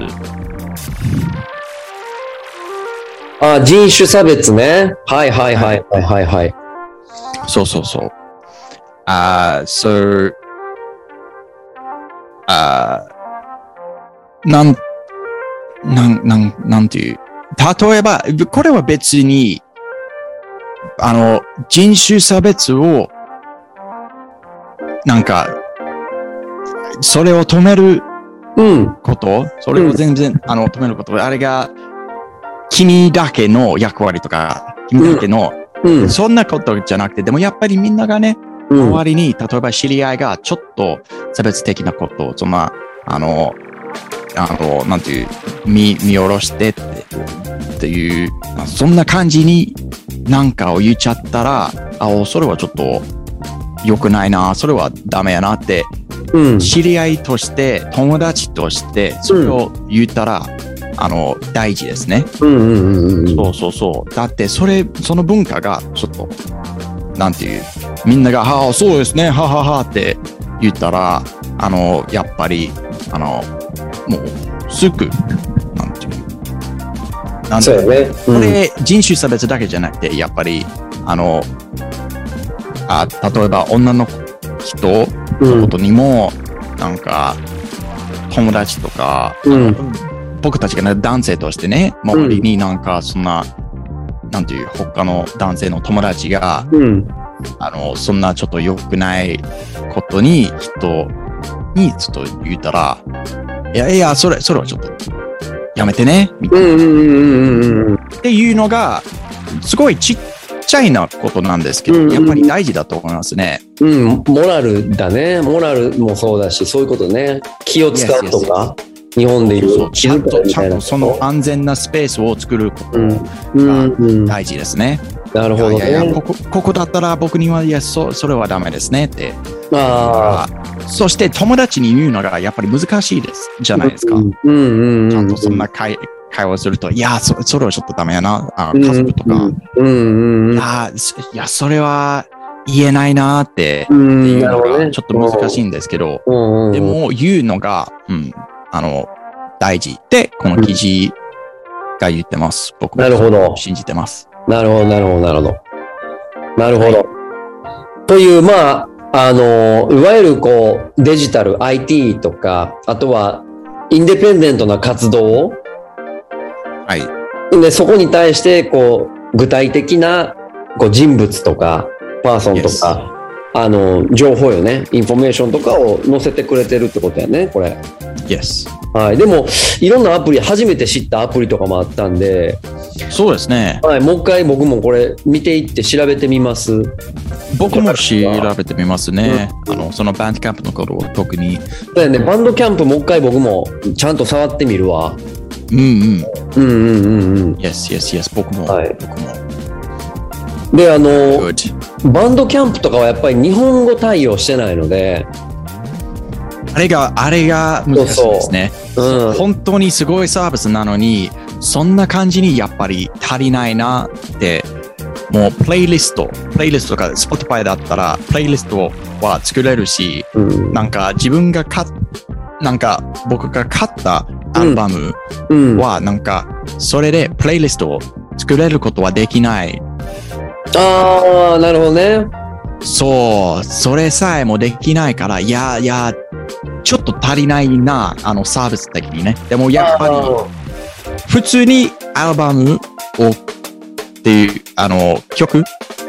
ああ、人種差別ね。はいはいはいはいはいはい。そうそうそう。あー、そう、あーなん、なん、なん、なんていう？例えば、これは別に、あの、人種差別を、なんか、それを止めるうん。こと、それを全然、あの、止めること、あれが、君だけの役割とか、君だけの、うん。そんなことじゃなくて、でもやっぱりみんながね、うん。周りに、例えば知り合いがちょっと差別的なことを、そんな、あの、あの、なんていう、見、見下ろしてって、っていう、まあそんな感じになんかを言っちゃったら、あ、おそれはちょっと良くないな、それはダメやなって、うん。知り合いとして、友達として、それを言ったら、あの、大事ですね。うんうんうんうん。そうそうそう。だって、それ、その文化が、ちょっと、なんていう、みんなが、はあ、そうですね、はははって言ったら、あの、やっぱり、あの、もう、すぐ、なんていう、なんそうやね。これ、人種差別だけじゃなくて、やっぱり、あの、あ例えば女の人うん。のことにも、なんか、友達とか、うん。僕たちがね、男性としてね、周りになんか、そんな、なんていう、他の男性の友達が、うん。あの、そんなちょっと良くないことに、人にちょっと言ったら、いやいや、それ、それはちょっと、やめてね、みたいな。うんうんうんうんうん。っていうのが、すごいちっちゃいなことなんですけど、うんうんやっぱり大事だと思いますね。うん、モラルだね。モラルもそうだし、そういうことね。気を使うとか、日本でいうそうちゃんと、ちゃんとそのあ安全なスペースを作ることうんうんうん、な大事ですね。るほどいやいやいやね。ここここだったら僕には、いや、そそれはダメですねって。ああ、そして友達に言うのがやっぱり難しいです。じゃないですか。うんうん。ちゃんとそんな会会話すると、いや、そそれはちょっとダメやな。あうん家族とか。うんうんうん。いや、そいやそれは言えないなってうってん、いうの。がちょっと難しいんですけど、うんうん。で、も言うのが、うん、あの、大事って、この記事が言ってます。僕もなるほど信じてます。なるほど、なるほど、なるほど。なるほど。という、まあ、あの、いわゆるこう、デジタル、IT とか、あとは、インデペンデントな活動はい。で、そこに対して、こう、具体的な、こう、人物とか、 person とか、あの、情報よね、インフォメーションとかを載せてくれてるってことやね、これ。Yes。はい。でも、いろんなアプリ、初めて知ったアプリとかもあったんで、そうですね。はい、もう一回僕もこれ見ていって調べてみます。僕も調べてみますね。あの、そのバンドキャンプのことを特に。そうやね、バンドキャンプもう一回僕もちゃんと触ってみるわ。うんうん。うんうんうんうん。Yes, yes, yes. 僕も。はい僕も。で、あの、Good. バンドキャンプとかはやっぱり日本語対応してないので、あれが、あれが難しいですね。うん。本当にすごいサービスなのに、そんな感じにやっぱり足りないなって、もうプレイリスト、プレイリストとか Spotify だったら、プレイリストは作れるし、うん。なんか自分が買っ、なんか僕が買ったアルバムうん、は、なんかそれでプレイリストを作れることはできない。ああ、なるほどね。そう、それさえもできないから、いやいや、ちょっと足りないな、あのサービス的にね。でもやっぱり、普通にアルバムをっていうあの曲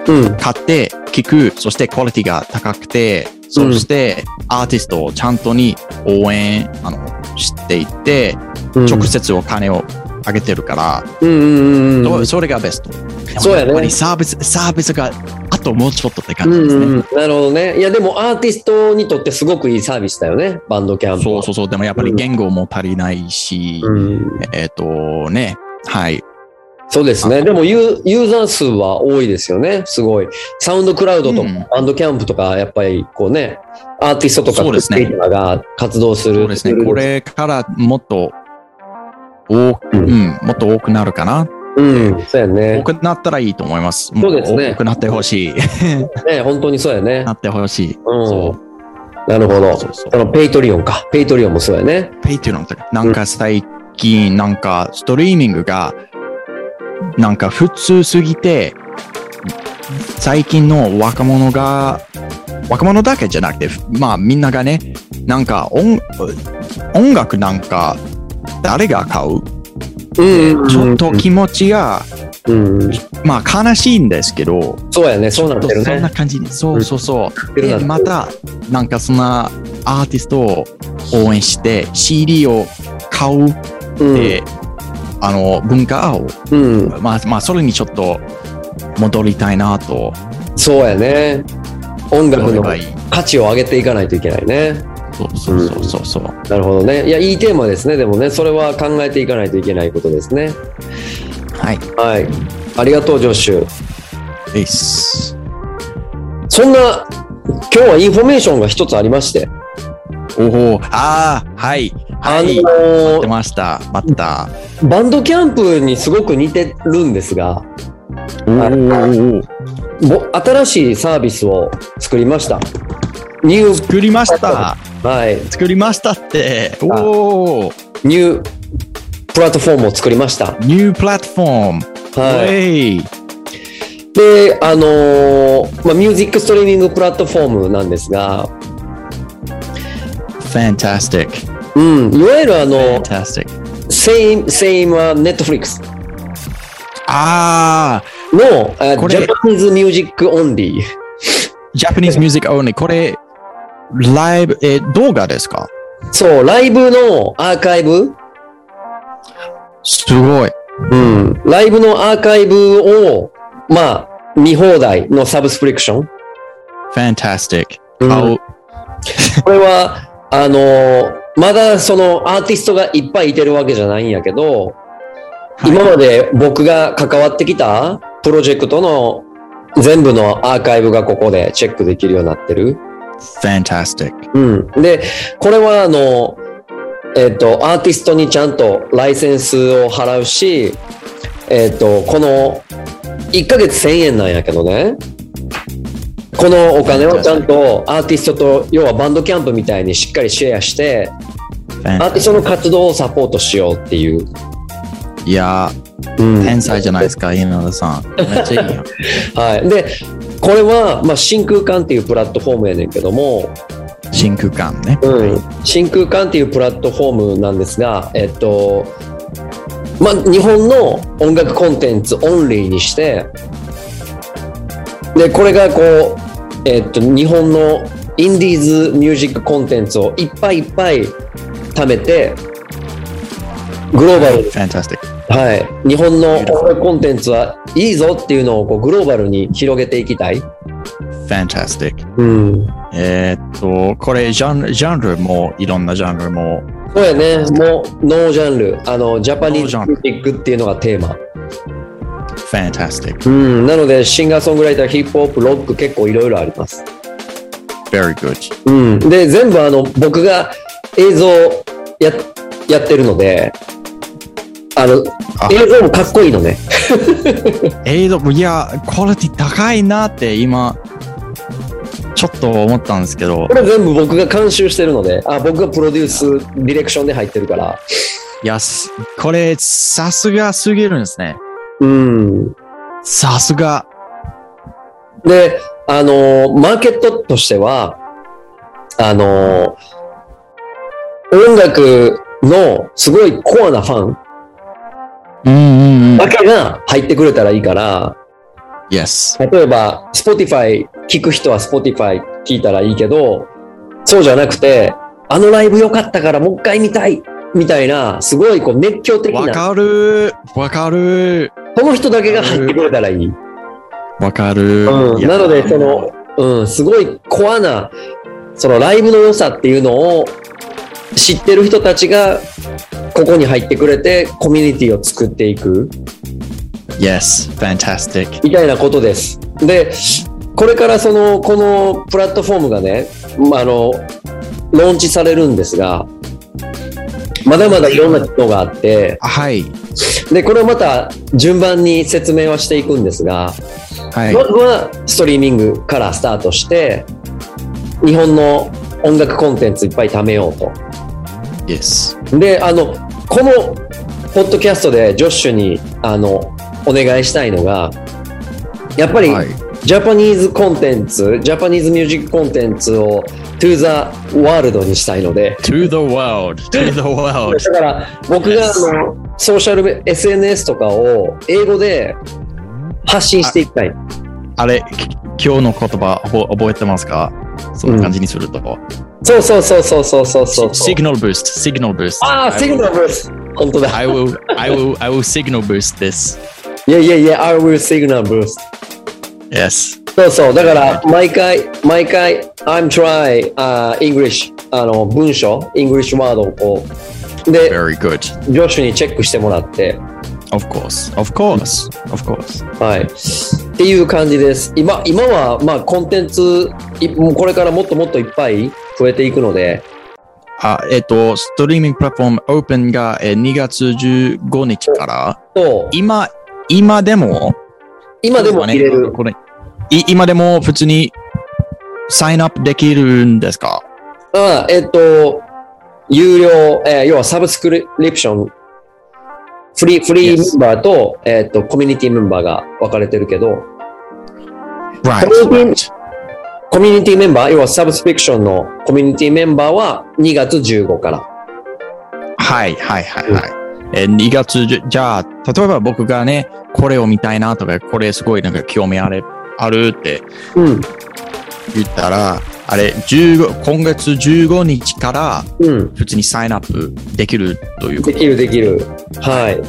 うん。買って聴く、そしてクオリティが高くて、そしてアーティストをちゃんとに応援あのしていって、うん。直接お金をあげてるから、うんそれがベスト。そうやねっぱりサービス、サービスがあともうちょっとってう感じですね。んうん、なるほどね。いや、でもアーティストにとってすごくいいサービスだよね、バンドキャンプ。そうそうそう。でもやっぱり言語も足りないし、うん。えっ、とね、はい。そうですね。でもユーユーザー数は多いですよね。すごい。サウンドクラウドとか、うんバンドキャンプとか、やっぱりこうね、アーティストとかクリエイターが活動する。そうですね。これからもっと多く、ううんん、もっと多くなるかな。うん、そうやね多。くなったらいいと思います。そうですねも多くなってほしい。ね、本当にそうやねな。ってほしい。うんそ。なるほど。そうそうあの、ペイトリオンか。ペイトリオンもそうやね。ペイトリオンとか、なんか最近、なんかストリーミングが、なんか普通すぎて、最近の若者が、若者だけじゃなくて、まあみんながね、なんか音音楽なんか、誰が買ううんちょっと気持ちが、うん。まあ悲しいんですけど、そうやね。そうなってるそんなね。感じに、そうそうそう。でまた、なんかそんなアーティストを応援して、CD を買ううん。で、あの、文化を、うん。まあ、まあ、それにちょっと戻りたいなとそうやね。音楽の。価値を上げていかないといけないね。そうそうそうそうそう。なるほどね。いや、いいテーマですね。でもね、それは考えていかないといけないことですね。はい。はい。ありがとう、ジョッシュ。そんな、今日はインフォメーションが一つありまして、おお、ああ、はい。あはい。待ってました。待った。バンドキャンプにすごく似てるんですが、おお、ぼ新しいサービスを作りました。 New、作りました。はい、作りましたって。おお、 New platform を作りました。 New platform。はい。はい。で、あのーまあ、 music streaming platform なんですが、Fantastic. うん、いわゆるあの、Fantastic. same, same は Netflix ああ、の、あこれ Japanese Music Only。Japanese music only。これ、ライブ、え、動画ですか？そう、ライブのアーカイブ、すごい。うん、ライブのアーカイブを、まあ、見放題のサブスクリプション？Fantastic. うん。[laughs] これは、あのーまだそのアーティストがいっぱいいてるわけじゃないんやけど、今まで僕が関わってきたプロジェクトの全部のアーカイブがここでチェックできるようになってる。Fantastic. うん。で、これはあの、えっ、と、アーティストにちゃんとライセンスを払うし、えっ、と、この1ヶ月1000円なんやけどね。このお金をちゃんとアーティストと、要はバンドキャンプみたいにしっかりシェアして、アーティストの活動をサポートしようっていう。いやうんー、天才じゃないですか、稲田さん。めっちゃいいよ。[laughs] はい。で、これは、まあ、真空管っていうプラットフォームやねんけども、真空管ね。うん、真空管っていうプラットフォームなんですが、えっと、まあ、日本の音楽コンテンツオンリーにして、で、これがこう、えっと、日本のインディーズミュージックコンテンツをいっぱいいっぱい貯めて、グローバル.はい、日本の音楽コンテンツはいいぞっていうのをこうグローバルに広げていきたい。fantastic. うん。えーっと、これジャンル、ジャンルもいろんなジャンルも、そうやね。もうノージャンル。あの、ジャパニーズノージャミュージックっていうのがテーマ。fantastic. うん。なので、シンガーソングライター、ヒップホップ、ロック結構いろいろあります。very good. うん。で、全部あの、僕が映像ややってるので、あの、あ映像もかっこいいのね。映像、いや、クオリティ高いなって今、ちょっと思ったんですけどこ、れ全部僕が監修してるので、あ、僕がプロデュース、ディレクションで入ってるから。いや、すこれ、さすがすぎるんですね。うん。さすが。で、あのーマーケットとしては、あのー音楽のすごいコアなファンだ。けが入ってくれたらいいから、yes. 例えば、Spotify 聞く人は Spotify 聞いたらいいけど、そうじゃなくて、あのライブ良かったからもう一回見たいみたいな、すごいこう熱狂的な、わかる。わかる。この人だけが入ってくれたらいい。わかる、うん、なので、その、うん、すごいコアな、そのライブの良さっていうのを知ってる人たちが、ここに入ってくれて、コミュニティを作っていく、Yes, fantastic. みたいなことです。で、これからその、このプラットフォームがね、まああの、ローンチされるんですが、まだまだいろんなのがあって、はい。で、これをまた順番に説明はしていくんですが、はいま。ずはストリーミングからスタートして、日本の音楽コンテンツいっぱい貯めようと。Yes. で、あの、このポッドキャストでジョッシュに、あの、お願いしたいのが、やっぱり、はい。 Japanese contents、Japanese music contents を to the world にしたいので、To the world. To the world. [laughs] だから僕があのソーシャルメ SNS とかを英語で発信していきたい。あれ、き今日の言葉覚覚えてますか？そんな感じにすると。そうそうそうそうそうそうそう。signal boost, signal boost. ああ、I シグ will- ナルブース。本当だ。I will, I will, I will signal boost this. いやいやいや、I will signal boost. Yes. そうそう。だから、毎回、毎回、I'm try、uh, English、あの、文章、English ワードをこう、で、Very good. ジョシュにチェックしてもらって、Of course. Of course. Of course. はい。っていう感じです。今、今は、まあ、コンテンツ、これからもっともっといっぱい増えていくので、あ、えっと、ストリーミングプラットフォーム Open がえー2月15日から、と、今、今でも、今でも入れる。これい今でも普通にサインアップできるんですか？あえっと、有料、えー要はサブスクリプション、フリー、フリー.メンバーと、えっと、コミュニティメンバーが分かれてるけど、Right. コミュニティメンバー、要はサブスクリプションのコミュニティメンバーは2月15から。はいはいはいはい。えー2月じゃ、じゃあ、例えば僕がね、これを見たいなとか、これすごいなんか興味あれ、あるってうん。言ったら、あれ、15今月15日からうん。普通にサインアップできるというこできるできる。はい。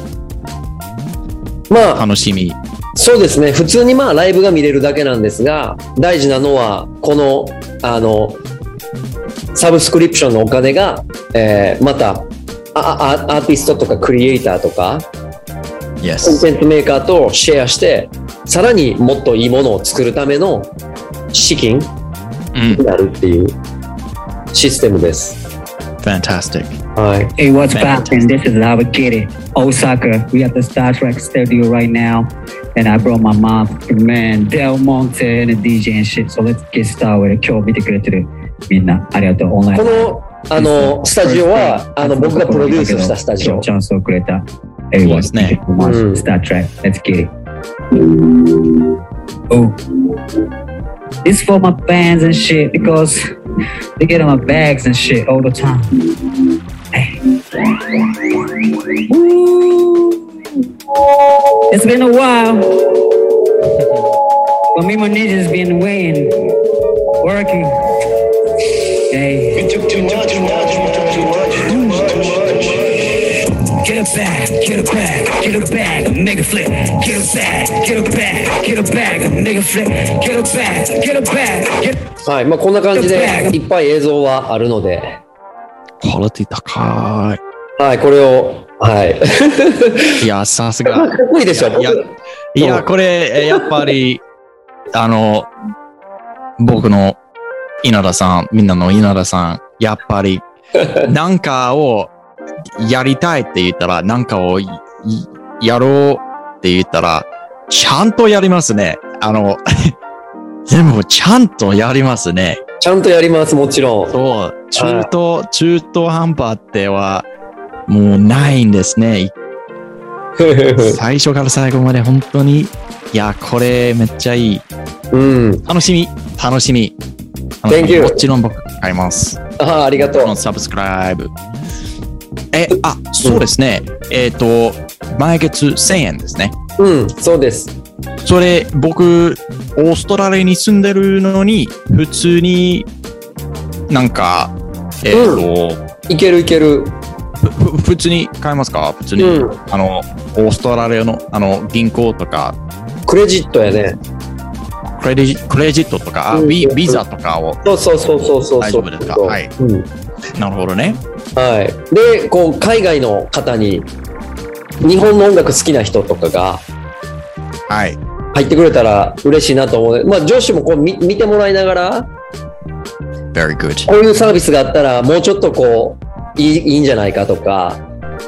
まとあ、楽しみ。そうですね。普通にまあライブが見れるだけなんですが、大事なのは、この、あの、サブスクリプションのお金が、えーまた、ああアーティストとかクリエイターとか、コン.テンツメーカーとシェアして、さらにもっといいものを作るための資金うんになるっていうシステムです。Fantastic. はい。Hey, what's poppin'? This is Lava Kitty, Osaka. We at the Star Trek studio right now, and I brought my mom, man, Del Monte, and a DJ and shit. So let's get started. 今日見てくれてるみんなありがとう。オンラインこの、あの、スタジオは、あの、僕がプロデュースしたスタジオ今日。チャンスをくれた。Hey, そうですね what's うん Star Trek. Let's get it. Oh. This for my fans and shit because they get in my bags and shit all the time. Hey. Woo. It's been a while. But me and my ninjas been waiting, working. Hey. Get a bag, get a bag, get a bag, make a flip. Get a bag, get a bag, get a bag, make a flip. Get a bag, get a bag, get はい。まあ、こんな感じで、いっぱい映像はあるので、クオリティ高はい、これを、はい。い。いや、さすかが。っこいいでしょ、僕いやいや、これ、えやっぱり、あの、僕の稲田さん、みんなの稲田さん、やっぱり、[laughs] なんかをやりたいって言ったら、なんかをいやろうって言ったら、ちゃんとやりますね。あの、[laughs] 全部ちゃんとやりますね。ちゃんとやります、もちろん。そう、中途、中途半端っては、もうないんですね。[laughs] 最初から最後まで本当に、いや、これめっちゃいい。うん。楽しみ、楽しみ。Thank you もちろん僕買います。ああ、ありがとう。サブスクライブ。え、あ、そうですね。えっ、と、毎月1000円ですね。うん、そうです。それ、僕、オーストラリアに住んでるのに、普通になんか、えっ、と、いけるいける。ふ普通に買えますか？普通に、うんあの、オーストラリアのあの銀行とか、クレジットやね。クレジクレジットとか、あうんビビザとかを、そうそうそうそうそう。大丈夫ですか？はいうん。なるほどね。はい。で、こう、海外の方に、日本の音楽好きな人とかがはい。入ってくれたら嬉しいなと思うね。まあ、上司もこう見見てもらいながら、Very good. こういうサービスがあったら、もうちょっとこう、いいいいんじゃないかとか、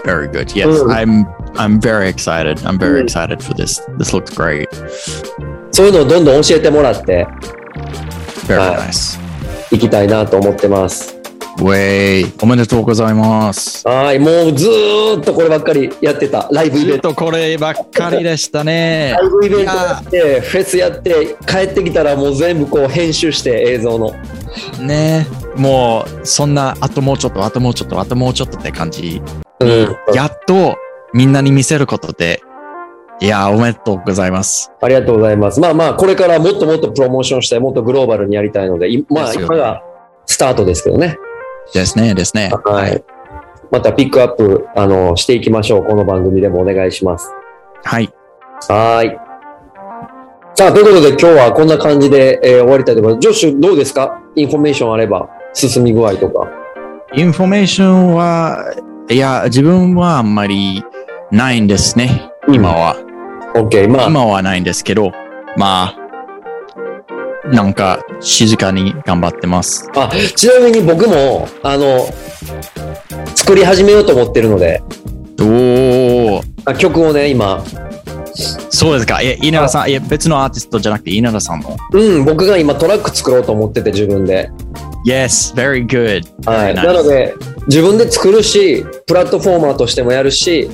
Very good. Yes, うん I'm I'm very excited. I'm very うん excited for this. This looks great. そういうのをどんどん教えてもらって Very はい nice. いきたいなと思ってます。ウェイ、おめでとうございます。はい。もうずーっとこればっかりやってた。ライブイベント。ずっとこればっかりでしたねラ。イブイベントやって、フェスやって、帰ってきたらもう全部こう編集して映像の。ねもう、そんな、あともうちょっと、あともうちょっと、あともうちょっとって感じ。うん。やっと、みんなに見せることで、いや、おめでとうございます。ありがとうございます。まあまあ、これからもっともっとプロモーションしたい、もっとグローバルにやりたいので、いまあ今がスタートですけどね。ですね、ですね。はい。またピックアップ、あの、していきましょう。この番組でもお願いします。はい。はーい。さあ、ということで今日はこんな感じで、えー終わりたいと思います。ジョッシュ、どうですか？インフォメーションあれば、進み具合とか。インフォメーションは、いや、自分はあんまりないんですね。今は。OK。まあ、今はないんですけど、まあ、なんか静かに頑張ってます。あ、ちなみに僕も、あの、作り始めようと思ってるので、おー、あ曲をね、今、そうですか。いや、稲田さん、いや、別のアーティストじゃなくて稲田さんの？うん、僕が今トラック作ろうと思ってて、自分で。Yes, very good. はい。Very な nice. ので、自分で作るし、プラットフォーマーとしてもやるし、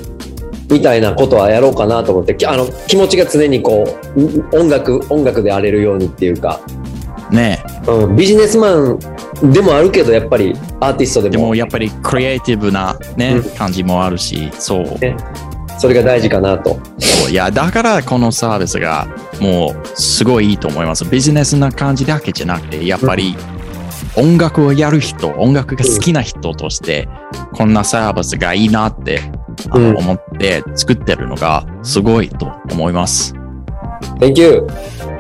みたいなことはやろうかなと思って、きあの気持ちが常にこう、音楽、音楽で荒れるようにっていうか、ねうん、ビジネスマンでもあるけど、やっぱりアーティストでも、でもやっぱりクリエイティブなね、うん感じもあるし、そう。それが大事かなと。いや、だからこのサービスがもうすごいいいと思います。ビジネスな感じだけじゃなくて、やっぱり音楽をやる人、音楽が好きな人として、こんなサービスがいいなってあのうん思って作ってるのがすごいと思います。Thank you!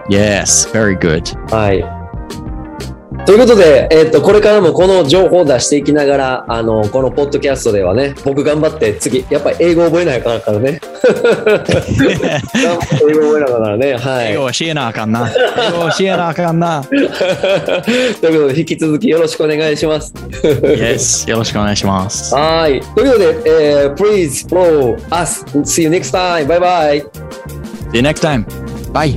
Yes, very good. はい。ということで、えっ、と、これからもこの情報を出していきながら、あの、このポッドキャストではね、僕頑張って次、やっぱり英語覚えないかんからね。[laughs] 英語覚えながらね、はい。英語教えなあかんな。英語教えなあかんな。[laughs] ということで、引き続きよろしくお願いします。yes. よろしくお願いします。はい。ということで、えー please follow us. See you next time. Bye bye. See you next time. Bye.